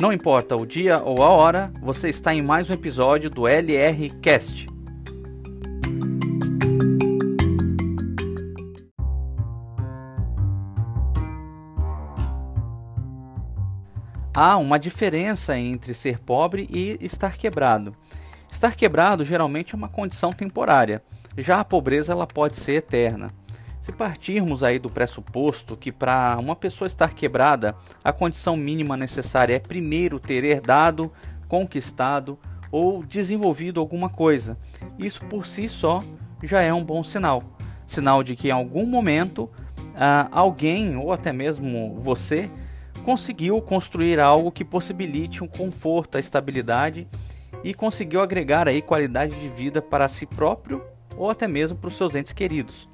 Não importa o dia ou a hora, você está em mais um episódio do LR Cast. Há uma diferença entre ser pobre e estar quebrado. Estar quebrado geralmente é uma condição temporária, já a pobreza ela pode ser eterna. Se partirmos aí do pressuposto que para uma pessoa estar quebrada, a condição mínima necessária é primeiro ter herdado, conquistado ou desenvolvido alguma coisa, isso por si só já é um bom sinal. Sinal de que em algum momento ah, alguém ou até mesmo você conseguiu construir algo que possibilite um conforto, a estabilidade e conseguiu agregar aí qualidade de vida para si próprio ou até mesmo para os seus entes queridos.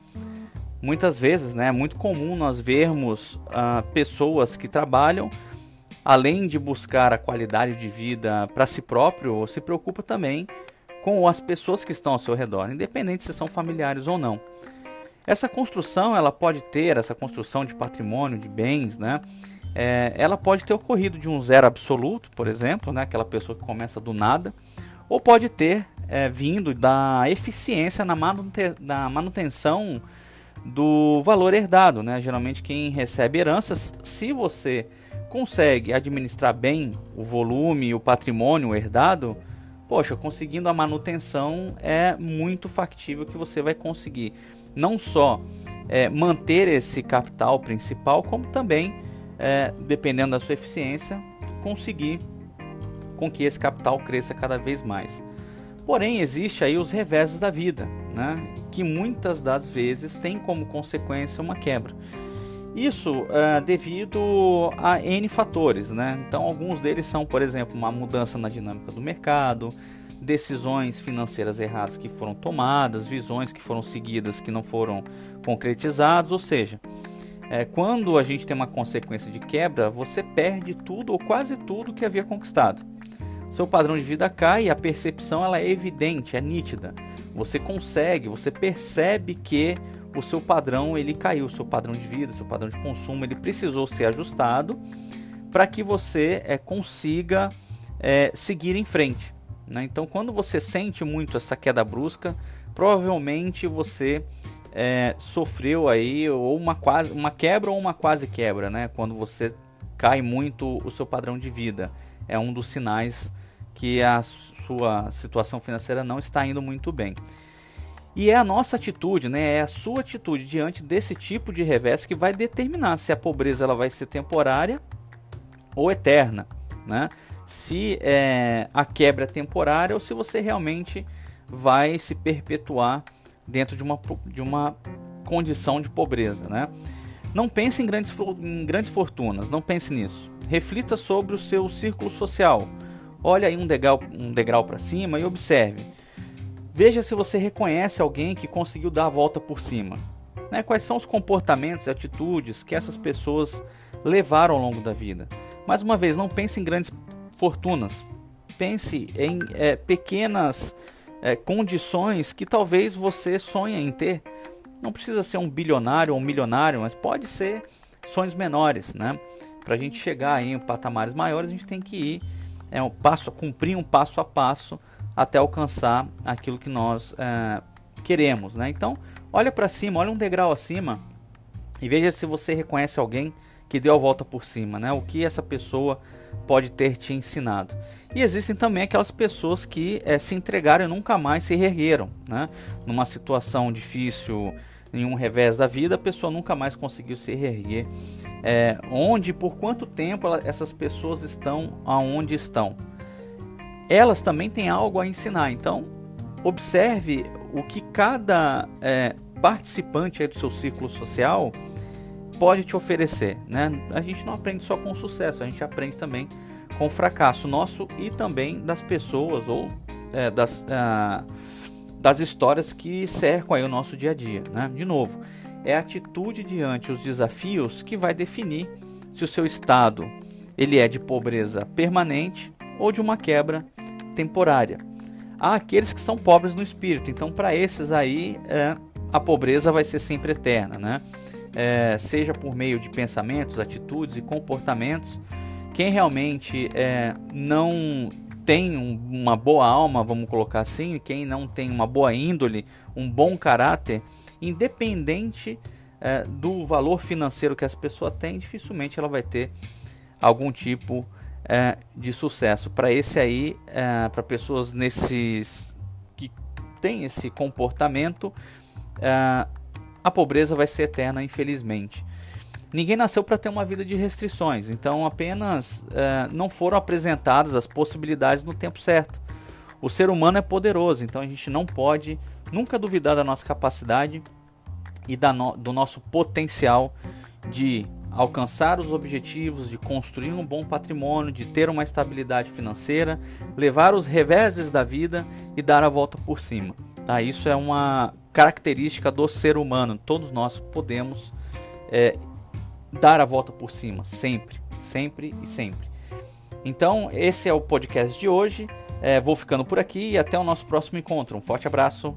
Muitas vezes né, é muito comum nós vermos ah, pessoas que trabalham, além de buscar a qualidade de vida para si próprio, se preocupa também com as pessoas que estão ao seu redor, independente se são familiares ou não. Essa construção ela pode ter, essa construção de patrimônio, de bens, né? É, ela pode ter ocorrido de um zero absoluto, por exemplo, né? aquela pessoa que começa do nada, ou pode ter é, vindo da eficiência na, manutenção do valor herdado, né? Geralmente quem recebe heranças, se você consegue administrar bem o volume, o patrimônio herdado, poxa, conseguindo a manutenção é muito factível que você vai conseguir não só é, manter esse capital principal, como também, é, dependendo da sua eficiência, conseguir com que esse capital cresça cada vez mais. Porém, existe aí os reveses da vida, né? que muitas das vezes tem como consequência uma quebra. Isso é devido a N fatores, né? Então, alguns deles são, por exemplo, uma mudança na dinâmica do mercado, decisões financeiras erradas que foram tomadas, visões que foram seguidas que não foram concretizadas, ou seja, é, quando a gente tem uma consequência de quebra, você perde tudo ou quase tudo que havia conquistado seu padrão de vida cai e a percepção ela é evidente, é nítida. Você consegue, você percebe que o seu padrão ele caiu, o seu padrão de vida, o seu padrão de consumo ele precisou ser ajustado para que você é, consiga é, seguir em frente. Né? Então, quando você sente muito essa queda brusca, provavelmente você é, sofreu aí ou uma quase uma quebra ou uma quase quebra, né? Quando você cai muito o seu padrão de vida, é um dos sinais que a sua situação financeira não está indo muito bem. E é a nossa atitude, né? É a sua atitude diante desse tipo de revés que vai determinar se a pobreza ela vai ser temporária ou eterna, né? Se é, a quebra é temporária ou se você realmente vai se perpetuar dentro de uma, de uma condição de pobreza, né? Não pense em grandes, em grandes fortunas, não pense nisso. Reflita sobre o seu círculo social Olhe aí um degrau, um degrau para cima e observe. Veja se você reconhece alguém que conseguiu dar a volta por cima. Né? Quais são os comportamentos e atitudes que essas pessoas levaram ao longo da vida. Mais uma vez, não pense em grandes fortunas. Pense em é, pequenas é, condições que talvez você sonhe em ter. Não precisa ser um bilionário ou um milionário, mas pode ser sonhos menores, né? Para a gente chegar em patamares maiores, a gente tem que ir é um passo, cumprir um passo a passo até alcançar aquilo que nós é, queremos, né? Então, olha para cima, olha um degrau acima e veja se você reconhece alguém que deu a volta por cima, né? O que essa pessoa pode ter te ensinado. E existem também aquelas pessoas que é, se entregaram e nunca mais se reergueram, né? Numa situação difícil, em um revés da vida, a pessoa nunca mais conseguiu se reerguer é, onde por quanto tempo ela, essas pessoas estão aonde estão. Elas também têm algo a ensinar, então observe o que cada é, participante do seu círculo social pode te oferecer. Né? A gente não aprende só com sucesso, a gente aprende também com fracasso nosso e também das pessoas ou é, das, uh, das histórias que cercam aí o nosso dia a dia. Né? De novo, é a atitude diante os desafios que vai definir se o seu estado ele é de pobreza permanente ou de uma quebra temporária. Há aqueles que são pobres no espírito, então para esses aí é, a pobreza vai ser sempre eterna, né? É, seja por meio de pensamentos, atitudes e comportamentos Quem realmente é, não tem um, uma boa alma, vamos colocar assim, quem não tem uma boa índole, um bom caráter, independente é, do valor financeiro que essa pessoa tem, dificilmente ela vai ter algum tipo é, de sucesso. Para esse aí, é, para pessoas nesses que têm esse comportamento, é, a pobreza vai ser eterna, infelizmente. Ninguém nasceu para ter uma vida de restrições, então apenas é, não foram apresentadas as possibilidades no tempo certo. O ser humano é poderoso, então a gente não pode nunca duvidar da nossa capacidade e da no, do nosso potencial de alcançar os objetivos, de construir um bom patrimônio, de ter uma estabilidade financeira, levar os reveses da vida e dar a volta por cima. Tá? Isso é uma característica do ser humano. Todos nós podemos é, dar a volta por cima, sempre, sempre e sempre. Então, esse é o podcast de hoje. É, vou ficando por aqui e até o nosso próximo encontro. Um forte abraço.